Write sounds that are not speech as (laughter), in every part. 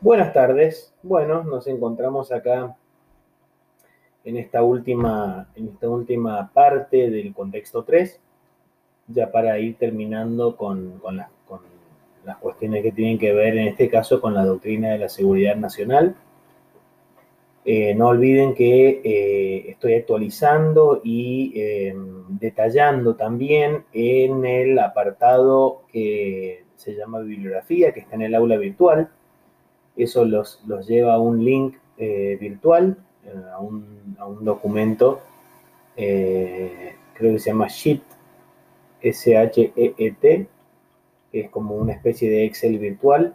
Buenas tardes. Bueno, nos encontramos acá en esta última, en esta última parte del contexto 3, ya para ir terminando con, con, con las cuestiones que tienen que ver, en este caso, con la doctrina de la seguridad nacional. Eh, no olviden que eh, estoy actualizando y eh, detallando también en el apartado que se llama bibliografía, que está en el aula virtual. Eso los, los lleva a un link virtual, a un, a, un, documento, creo que se llama Sheet, S-H-E-E-T, que es como una especie de Excel virtual,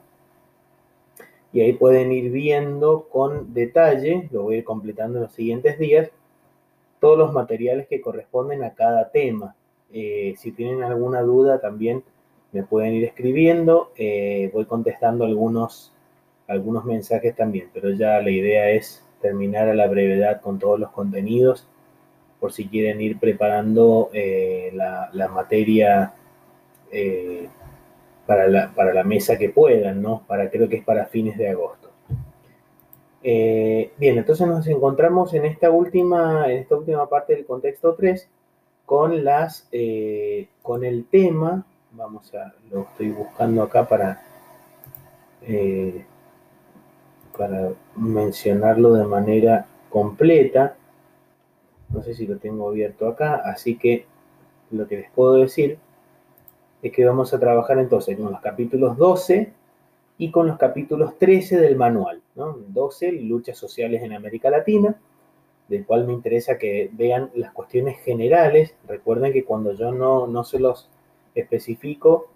y ahí pueden ir viendo con detalle, lo voy a ir completando en los siguientes días, todos los materiales que corresponden a cada tema. Eh, si tienen alguna duda también me pueden ir escribiendo, eh, voy contestando algunos, algunos mensajes también, pero ya la idea es terminar a la brevedad con todos los contenidos, por si quieren ir preparando eh, la, la, materia para la, mesa que puedan, ¿no? Para, creo que es para fines de agosto. Eh, bien, entonces nos encontramos en esta última, en esta última parte del contexto 3 con las, eh, con el tema, vamos a, lo estoy buscando acá para, eh, para mencionarlo de manera completa. No sé si lo tengo abierto acá, así que lo que les puedo decir es que vamos a trabajar entonces con los capítulos 12 y con los capítulos 13 del manual. ¿no? 12, luchas sociales en América Latina, del cual me interesa que vean las cuestiones generales. Recuerden que cuando yo no, no se los especifico,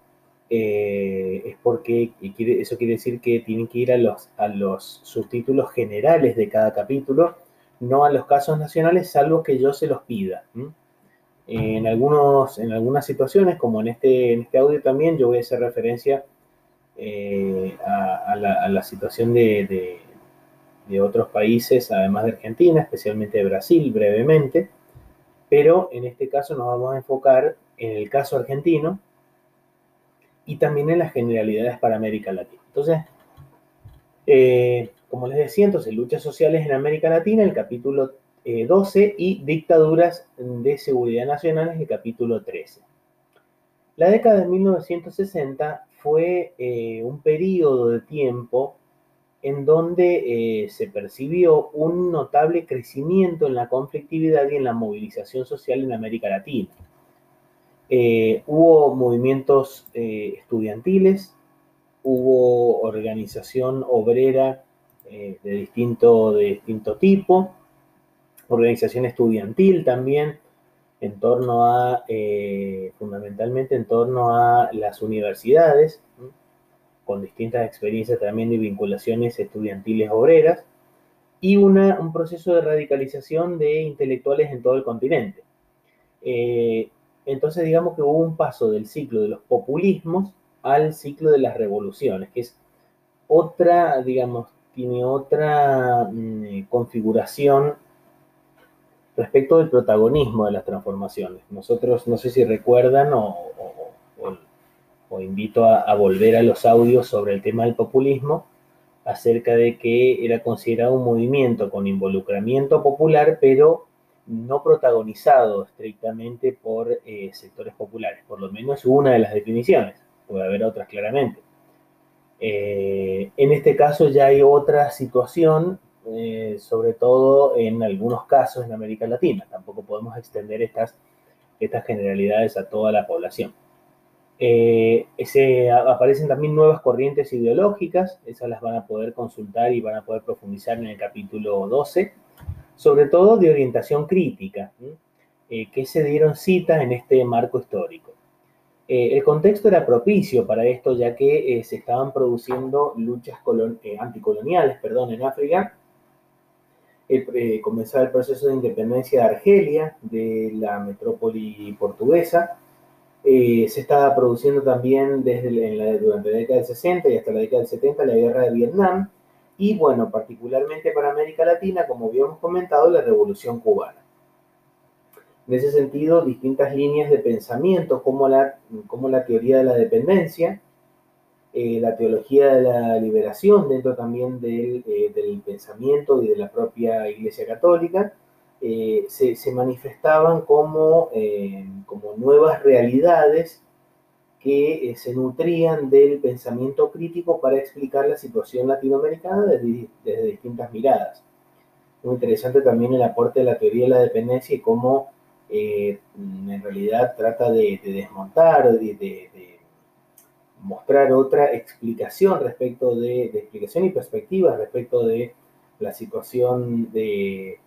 eh, es porque eso quiere decir que tienen que ir a los, a los subtítulos generales de cada capítulo, no a los casos nacionales, salvo que yo se los pida. En, algunos, en algunas situaciones, como en este, en este audio también, yo voy a hacer referencia eh, a, la, situación de, de, otros países, además de Argentina, especialmente de Brasil, brevemente, pero en este caso nos vamos a enfocar en el caso argentino y también en las generalidades para América Latina. Entonces, eh, como les decía, entonces, luchas sociales en América Latina, el capítulo 12 eh, y Dictaduras de Seguridad Nacional es el capítulo 13. La década de 1960 fue eh, un periodo de tiempo en donde eh, se percibió un notable crecimiento en la conflictividad y en la movilización social en América Latina. Hubo movimientos estudiantiles, hubo organización obrera de, distinto, de distinto tipo, organización estudiantil también, en torno a, eh, fundamentalmente en torno a las universidades, con distintas experiencias también de vinculaciones estudiantiles obreras, y una, un proceso de radicalización de intelectuales en todo el continente. Eh, entonces digamos que hubo un paso del ciclo de los populismos al ciclo de las revoluciones, que es otra, digamos, tiene otra mm, configuración respecto del protagonismo de las transformaciones. Nosotros, no sé si recuerdan o, invito a, volver a los audios sobre el tema del populismo, acerca de que era considerado un movimiento con involucramiento popular, pero no protagonizado estrictamente por eh, sectores populares. Por lo menos una de las definiciones, puede haber otras claramente. Eh, en este caso ya hay otra situación eh, sobre todo en algunos casos en América Latina. Tampoco podemos extender estas, generalidades a toda la población. Aparecen también nuevas corrientes ideológicas, esas las van a poder consultar y van a poder profundizar en el capítulo 12, sobre todo de orientación crítica, eh, que se dieron cita en este marco histórico. el contexto era propicio para esto, ya que se estaban produciendo luchas anticoloniales perdón, en África eh, comenzaba el proceso de independencia de Argelia, de la metrópoli portuguesa. Eh, se estaba produciendo también desde durante la década del 60 y hasta la década del 70 la guerra de Vietnam y bueno, particularmente para América Latina, como habíamos comentado, la revolución cubana. En ese sentido, distintas líneas de pensamiento como la, como la teoría de la dependencia, eh, la teología de la liberación dentro también del, del, pensamiento y de la propia Iglesia Católica, se, se, manifestaban como, como nuevas realidades que se nutrían del pensamiento crítico para explicar la situación latinoamericana desde, desde distintas miradas. Muy interesante también el aporte de la teoría de la dependencia y cómo eh, en realidad trata de, desmontar, de, de, mostrar otra explicación respecto de, explicación y perspectiva respecto de la situación de,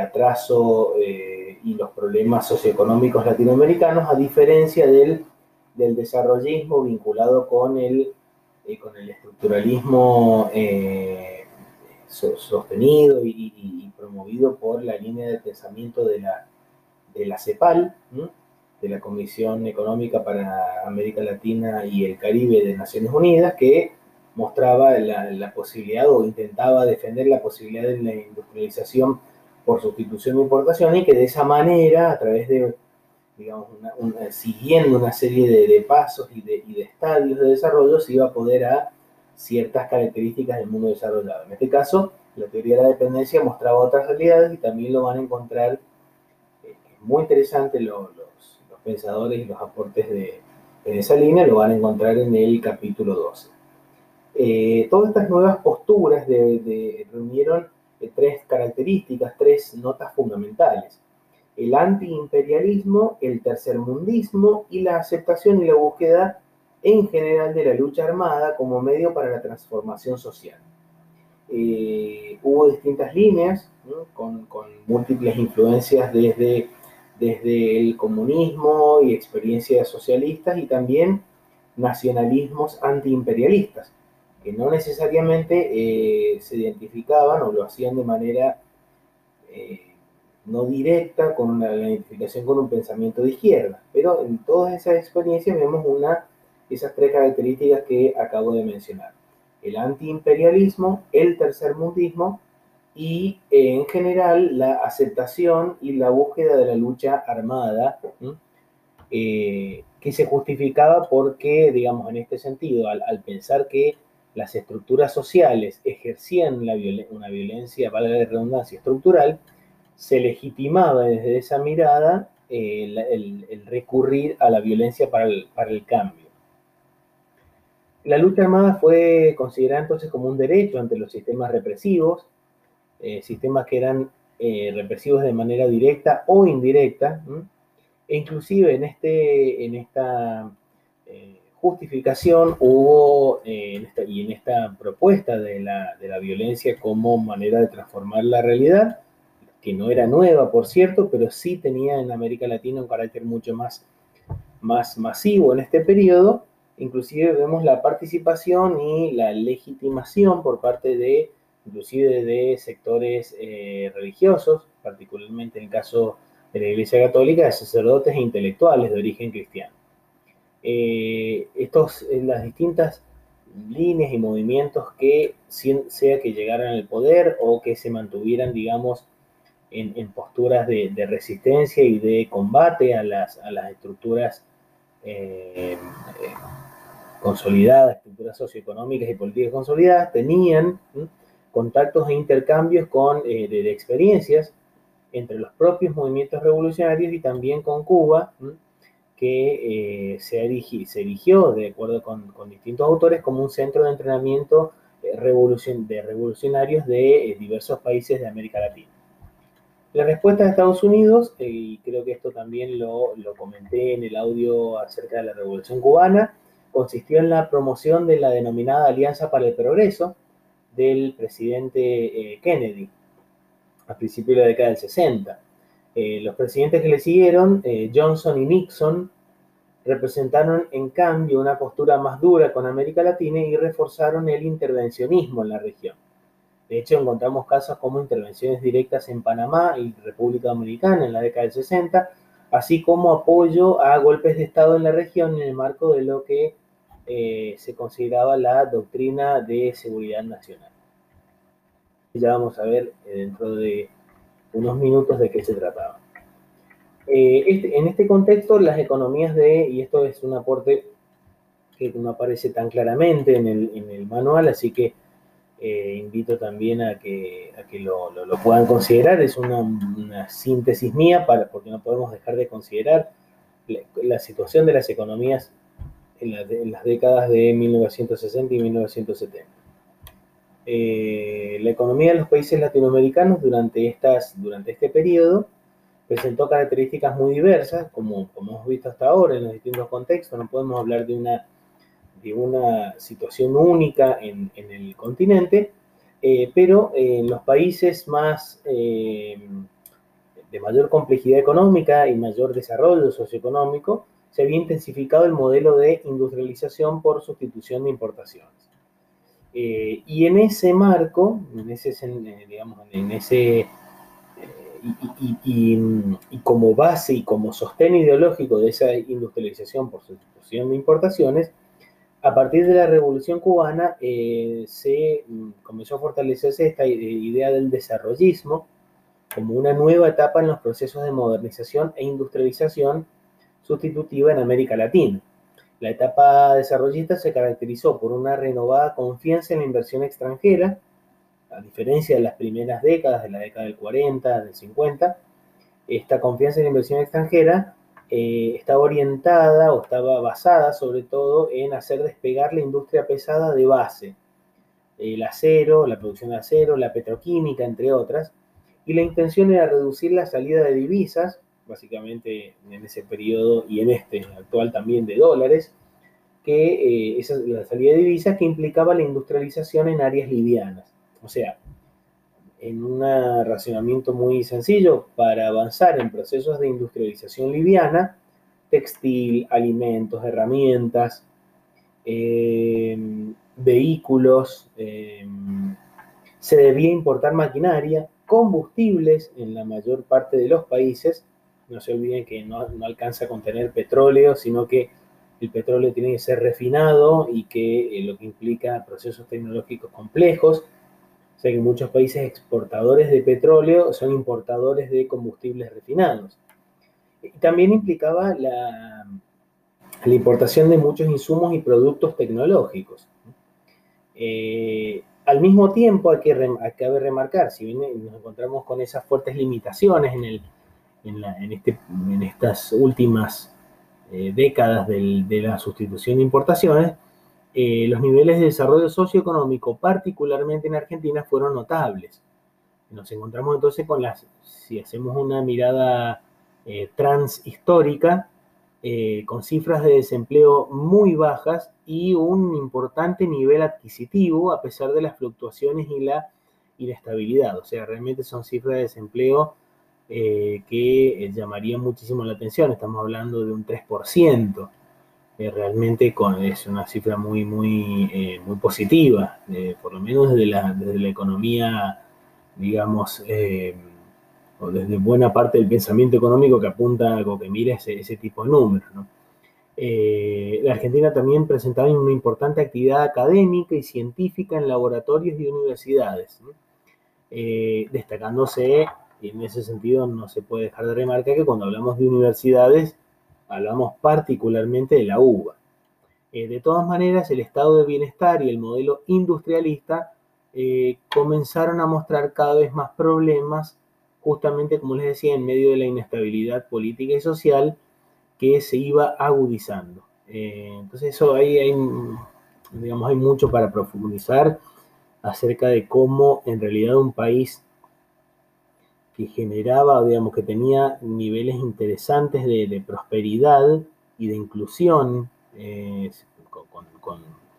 atraso eh, y los problemas socioeconómicos latinoamericanos, a diferencia del, del desarrollismo vinculado con el, eh, con el estructuralismo sostenido y, promovido por la línea de pensamiento de la, de la CEPAL, de la Comisión Económica para América Latina y el Caribe de Naciones Unidas, que mostraba la, posibilidad o intentaba defender la posibilidad de la industrialización por sustitución de importación y que de esa manera, a través de, digamos, siguiendo una serie de, pasos y de, estadios de desarrollo, se iba a poder a ciertas características del mundo desarrollado. En este caso, la teoría de la dependencia mostraba otras realidades y también lo van a encontrar, eh, muy interesante los, pensadores y los aportes de, en esa línea, lo van a encontrar en el capítulo 12. Eh, todas estas nuevas posturas reunieron eh, tres características, tres notas fundamentales. El antiimperialismo, el tercermundismo y la aceptación y la búsqueda en general de la lucha armada como medio para la transformación social. Eh, hubo distintas líneas con, múltiples influencias desde, desde el comunismo y experiencias socialistas y también nacionalismos antiimperialistas, que no necesariamente eh, se identificaban o lo hacían de manera eh, no directa con la identificación con un pensamiento de izquierda, pero en todas esas experiencias vemos una esas tres características que acabo de mencionar. El antiimperialismo, el tercermundismo y en general la aceptación y la búsqueda de la lucha armada, eh, que se justificaba porque, digamos, en este sentido, al, pensar que las estructuras sociales ejercían una violencia, valga la redundancia, estructural, se legitimaba desde esa mirada eh, el, recurrir a la violencia para el cambio. La lucha armada fue considerada entonces como un derecho ante los sistemas represivos, eh, sistemas que eran eh, represivos de manera directa o indirecta, e inclusive en, este, en esta justificación hubo, y en esta propuesta de la, de la violencia como manera de transformar la realidad, que no era nueva, por cierto, pero sí tenía en América Latina un carácter mucho más, más masivo en este periodo, inclusive vemos la participación y la legitimación por parte de, inclusive de sectores eh, religiosos, particularmente en el caso de la Iglesia Católica, de sacerdotes e intelectuales de origen cristiano. Eh, estos, eh, las distintas líneas y movimientos que, sea que llegaran al poder o que se mantuvieran, digamos, en, posturas de, resistencia y de combate a las, estructuras consolidadas, estructuras socioeconómicas y políticas consolidadas, tenían contactos e intercambios con, eh, de, experiencias entre los propios movimientos revolucionarios y también con Cuba, que eh, se, se, erigió, de acuerdo con, distintos autores, como un centro de entrenamiento eh, de revolucionarios de diversos países de América Latina. La respuesta de Estados Unidos, y creo que esto también lo, comenté en el audio acerca de la Revolución Cubana, consistió en la promoción de la denominada Alianza para el Progreso del presidente eh, Kennedy a principios de la década del 60. Eh, los presidentes que le siguieron, eh, Johnson y Nixon, representaron en cambio una postura más dura con América Latina y reforzaron el intervencionismo en la región. De hecho, encontramos casos como intervenciones directas en Panamá y República Dominicana en la década del 60, así como apoyo a golpes de Estado en la región en el marco de lo que eh, se consideraba la doctrina de seguridad nacional. Ya vamos a ver eh, dentro de unos minutos de qué se trataba. Eh, este, en este contexto, las economías de, y esto es un aporte que no aparece tan claramente en el, manual, así que eh, invito también a que, que lo, puedan considerar. Es una, síntesis mía, para, porque no podemos dejar de considerar la, situación de las economías en, las décadas de 1960 y 1970. Eh, la economía de los países latinoamericanos durante, estas, durante este periodo presentó características muy diversas, como, como hemos visto hasta ahora en los distintos contextos. No podemos hablar de una, de una situación única en, el continente, eh, pero en los países más eh, de mayor complejidad económica y mayor desarrollo socioeconómico, se había intensificado el modelo de industrialización por sustitución de importaciones. Eh, y en ese marco, en ese, digamos, en ese y, como base y como sostén ideológico de esa industrialización por sustitución de importaciones, a partir de la Revolución Cubana eh, se mm, comenzó a fortalecerse esta idea del desarrollismo como una nueva etapa en los procesos de modernización e industrialización sustitutiva en América Latina. La etapa desarrollista se caracterizó por una renovada confianza en la inversión extranjera, a diferencia de las primeras décadas, de la década del 40, del 50, esta confianza en la inversión extranjera eh, estaba orientada o estaba basada sobre todo en hacer despegar la industria pesada de base, el acero, la producción de acero, la petroquímica, entre otras, y la intención era reducir la salida de divisas, básicamente en ese periodo y en este actual también de dólares, que eh, esa, la salida de divisas que implicaba la industrialización en áreas livianas. O sea, en un racionamiento muy sencillo, para avanzar en procesos de industrialización liviana, textil, alimentos, herramientas, em, vehículos, em, se debía importar maquinaria, combustibles en la mayor parte de los países. No se olviden que no, alcanza a contener petróleo, sino que el petróleo tiene que ser refinado y que eh, lo que implica procesos tecnológicos complejos o sea que muchos países exportadores de petróleo son importadores de combustibles refinados. También implicaba la, la importación de muchos insumos y productos tecnológicos. Eh, al mismo tiempo hay que, hay remarcar, si bien nos encontramos con esas fuertes limitaciones en, el, en, la, en, este, en estas últimas eh, décadas del, de la sustitución de importaciones, eh, los niveles de desarrollo socioeconómico, particularmente en Argentina, fueron notables. Nos encontramos entonces con las, si hacemos una mirada eh, transhistórica, eh, con cifras de desempleo muy bajas y un importante nivel adquisitivo a pesar de las fluctuaciones y la inestabilidad. O sea, realmente son cifras de desempleo que llamarían muchísimo la atención. Estamos hablando de un 3%. Eh, realmente es una cifra muy, muy, eh, muy positiva, eh, por lo menos desde la, desde la economía, digamos, o desde buena parte del pensamiento económico que apunta o que mira ese, ese tipo de números. la Argentina también presentaba una importante actividad académica y científica en laboratorios y universidades, destacándose, y en ese sentido no se puede dejar de remarcar que cuando hablamos de universidades, hablamos particularmente de la uva. Eh, de todas maneras, el estado de bienestar y el modelo industrialista eh, comenzaron a mostrar cada vez más problemas, justamente como les decía, en medio de la inestabilidad política y social que se iba agudizando. Eh, entonces, eso ahí hay, digamos, hay mucho para profundizar acerca de cómo en realidad un país que generaba, digamos, que tenía niveles interesantes de, prosperidad y de inclusión, eh,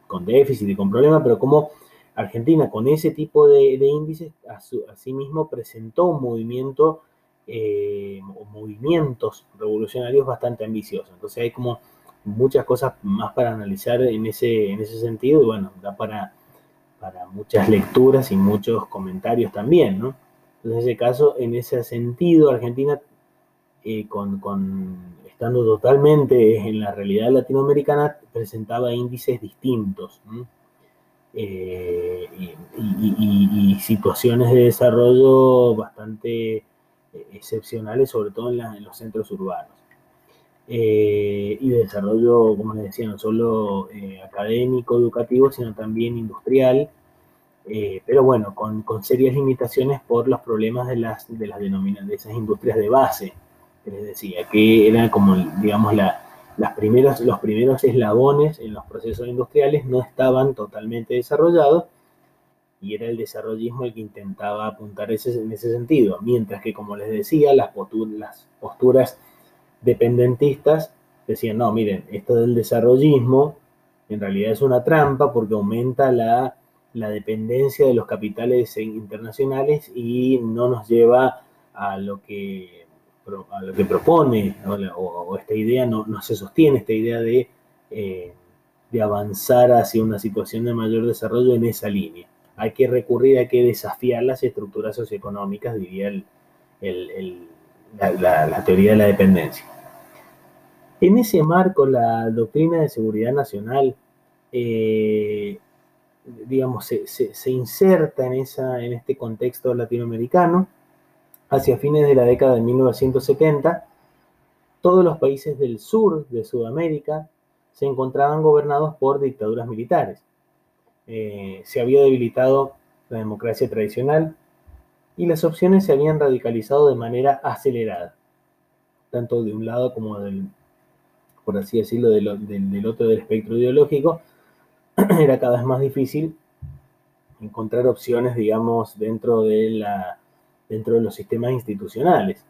con, déficit y con problemas, pero como Argentina con ese tipo de, índices a, sí mismo presentó un movimiento eh, o movimientos revolucionarios bastante ambiciosos. Entonces hay como muchas cosas más para analizar en ese, en ese sentido y bueno, da para, para muchas (laughs) lecturas y muchos comentarios también, ¿no? En ese caso, en ese sentido, Argentina, eh, estando totalmente en la realidad latinoamericana, presentaba índices distintos eh, y, situaciones de desarrollo bastante eh, excepcionales, sobre todo en, los centros urbanos. y de desarrollo, como les decía, no solo académico, educativo, sino también industrial, eh, pero bueno, con, con, serias limitaciones por los problemas de las, de las de esas industrias de base, que les decía, que eran como, digamos, la, las primeros, los primeros eslabones en los procesos industriales no estaban totalmente desarrollados y era el desarrollismo el que intentaba apuntar ese, en ese sentido, mientras que, como les decía, las posturas dependentistas decían, no, miren, esto del desarrollismo en realidad es una trampa porque aumenta la, la dependencia de los capitales internacionales y no nos lleva a lo que, a lo que propone, o, esta idea no, no, se sostiene, esta idea de, eh, de avanzar hacia una situación de mayor desarrollo en esa línea. Hay que recurrir, hay que desafiar las estructuras socioeconómicas, diría el, el la, teoría de la dependencia. En ese marco, la doctrina de seguridad nacional, eh, digamos, se, inserta en, esa, en este contexto latinoamericano. Hacia fines de la década de 1970, todos los países del sur de Sudamérica se encontraban gobernados por dictaduras militares. Eh, se había debilitado la democracia tradicional, y las opciones se habían radicalizado de manera acelerada, tanto de un lado como del, por así decirlo, del, del, otro del espectro ideológico, (clears throat) era cada vez más difícil encontrar opciones, digamos, dentro de, la, dentro de los sistemas institucionales.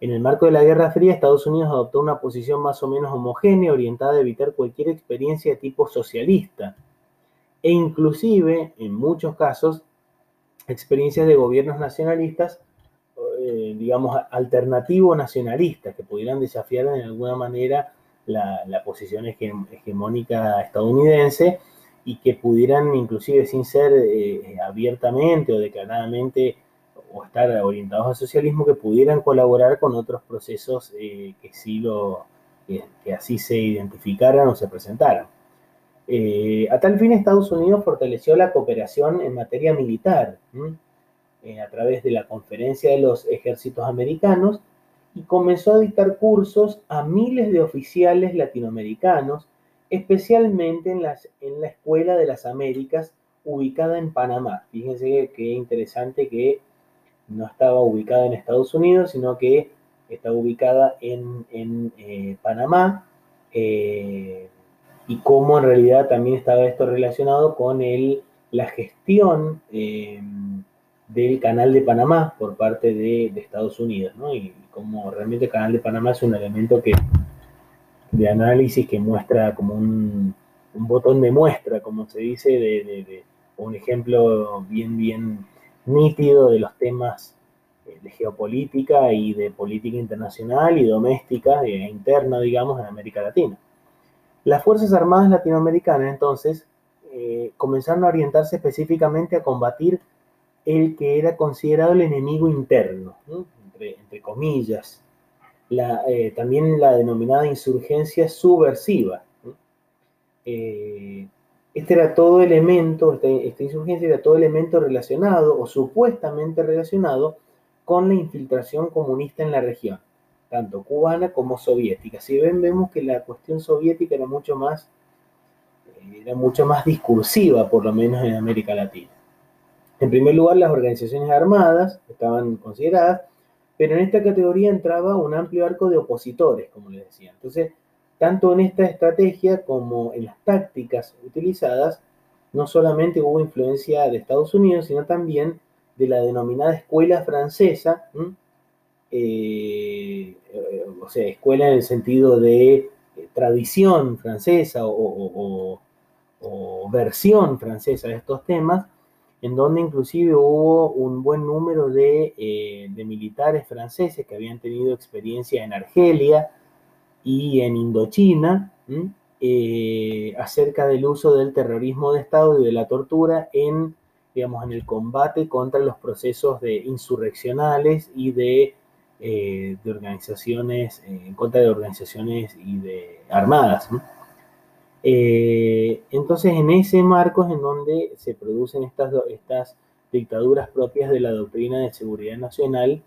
En el marco de la Guerra Fría, Estados Unidos adoptó una posición más o menos homogénea, orientada a evitar cualquier experiencia de tipo socialista, e inclusive, en muchos casos, experiencias de gobiernos nacionalistas, eh, digamos, alternativo nacionalistas, que pudieran desafiar en alguna manera la, posición hegemónica estadounidense y que pudieran, inclusive sin ser eh, abiertamente o declaradamente o estar orientados al socialismo, que pudieran colaborar con otros procesos eh, que sí lo, que así se identificaran o se presentaran. Eh, a tal fin, Estados Unidos fortaleció la cooperación en materia militar eh, a través de la Conferencia de los Ejércitos Americanos y comenzó a dictar cursos a miles de oficiales latinoamericanos, especialmente en, las, en la Escuela de las Américas ubicada en Panamá. Fíjense qué interesante que no estaba ubicada en Estados Unidos, sino que está ubicada en, eh, Panamá y cómo en realidad también estaba esto relacionado con el, la gestión eh, del Canal de Panamá por parte de, Estados Unidos, ¿no? Y cómo realmente el Canal de Panamá es un elemento que, de análisis que muestra como un, botón de muestra, como se dice, de, un ejemplo bien, bien nítido de los temas eh, de geopolítica y de política internacional y doméstica e interna, digamos, en América Latina. Las Fuerzas Armadas latinoamericanas entonces eh, comenzaron a orientarse específicamente a combatir el que era considerado el enemigo interno, entre, comillas, eh, también la denominada insurgencia subversiva. Eh, este era todo elemento, esta insurgencia era todo elemento relacionado o supuestamente relacionado con la infiltración comunista en la región tanto cubana como soviética. Si ven, vemos que la cuestión soviética era mucho más, eh, era mucho más discursiva, por lo menos en América Latina. En primer lugar, las organizaciones armadas estaban consideradas, pero en esta categoría entraba un amplio arco de opositores, como les decía. Entonces, tanto en esta estrategia como en las tácticas utilizadas, no solamente hubo influencia de Estados Unidos, sino también de la denominada escuela francesa, eh, o sea, escuela en el sentido de eh, tradición francesa o, versión francesa de estos temas, en donde inclusive hubo un buen número de, eh, militares franceses que habían tenido experiencia en Argelia y en Indochina, acerca del uso del terrorismo de Estado y de la tortura en, digamos, en el combate contra los procesos de insurreccionales y de eh, de organizaciones, eh, en contra de organizaciones y de armadas. Eh, entonces, en ese marco es en donde se producen estas, estas dictaduras propias de la doctrina de seguridad nacional,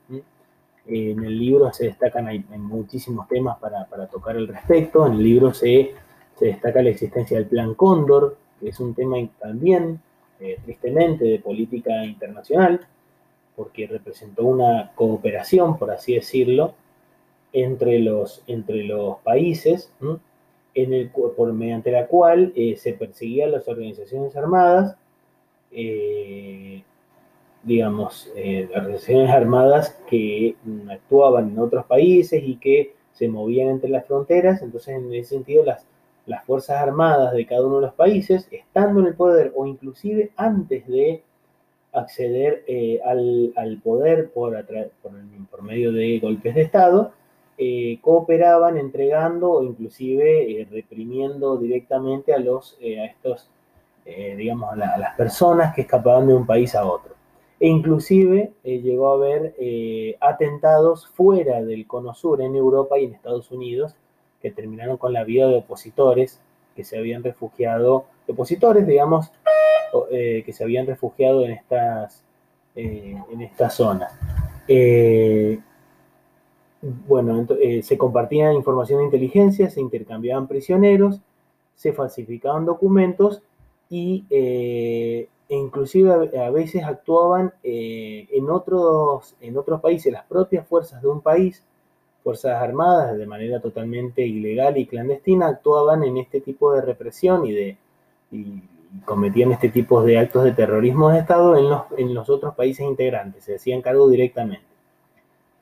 en el libro se destacan, muchísimos temas para, tocar al respecto. En el libro se, se, destaca la existencia del Plan Cóndor, que es un tema también, eh, tristemente, de política internacional, porque representó una cooperación, por así decirlo, entre los, entre los países, en el, por, mediante la cual eh, se perseguían las organizaciones armadas eh, digamos, eh, organizaciones armadas que mm, actuaban en otros países y que se movían entre las fronteras. Entonces, en ese sentido, las, las Fuerzas Armadas de cada uno de los países, estando en el poder o inclusive antes de acceder eh, al, poder por, por, medio de golpes de Estado, eh, cooperaban entregando o inclusive reprimiendo directamente a, los, a estos, digamos, a las personas que escapaban de un país a otro e inclusive eh, llegó a haber eh, atentados fuera del cono sur, en Europa y en Estados Unidos, que terminaron con la vida de opositores que se habían refugiado, opositores, digamos, eh, que se habían refugiado en estas, en estas zonas. Bueno, se compartían información de inteligencia, se intercambiaban prisioneros, se falsificaban documentos y e inclusive a veces actuaban eh, en, otros, en otros países, las propias fuerzas de un país, fuerzas armadas de manera totalmente ilegal y clandestina, actuaban en este tipo de represión y, de, cometían este tipo de actos de terrorismo de Estado en los, en los otros países integrantes, se hacían cargo directamente.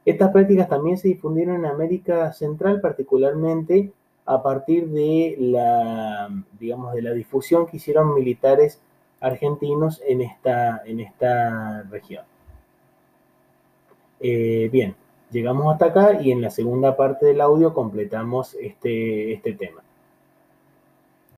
Estas prácticas también se difundieron en América Central, particularmente a partir de la, digamos, de la difusión que hicieron militares argentinos en esta, en esta región. Eh, bien, llegamos hasta acá y en la segunda parte del audio completamos este, este tema.